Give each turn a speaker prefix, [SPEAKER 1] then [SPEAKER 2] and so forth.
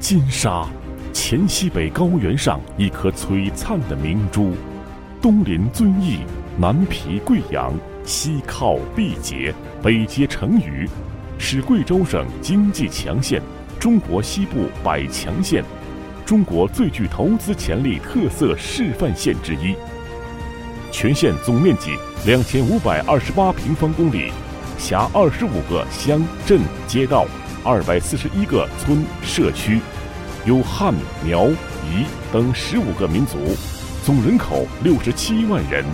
[SPEAKER 1] 金沙，黔西北高原上一颗璀璨的明珠，东临遵义，南毗贵阳，西靠毕节，北接成渝，是贵州省经济强县，中国西部百强县，中国最具投资潜力特色示范县之一。全县总面积两千五百二十八平方公里，辖二十五个乡镇街道，二百四十一个村社区，有汉、苗、彝等十五个民族，总人口六十七万人。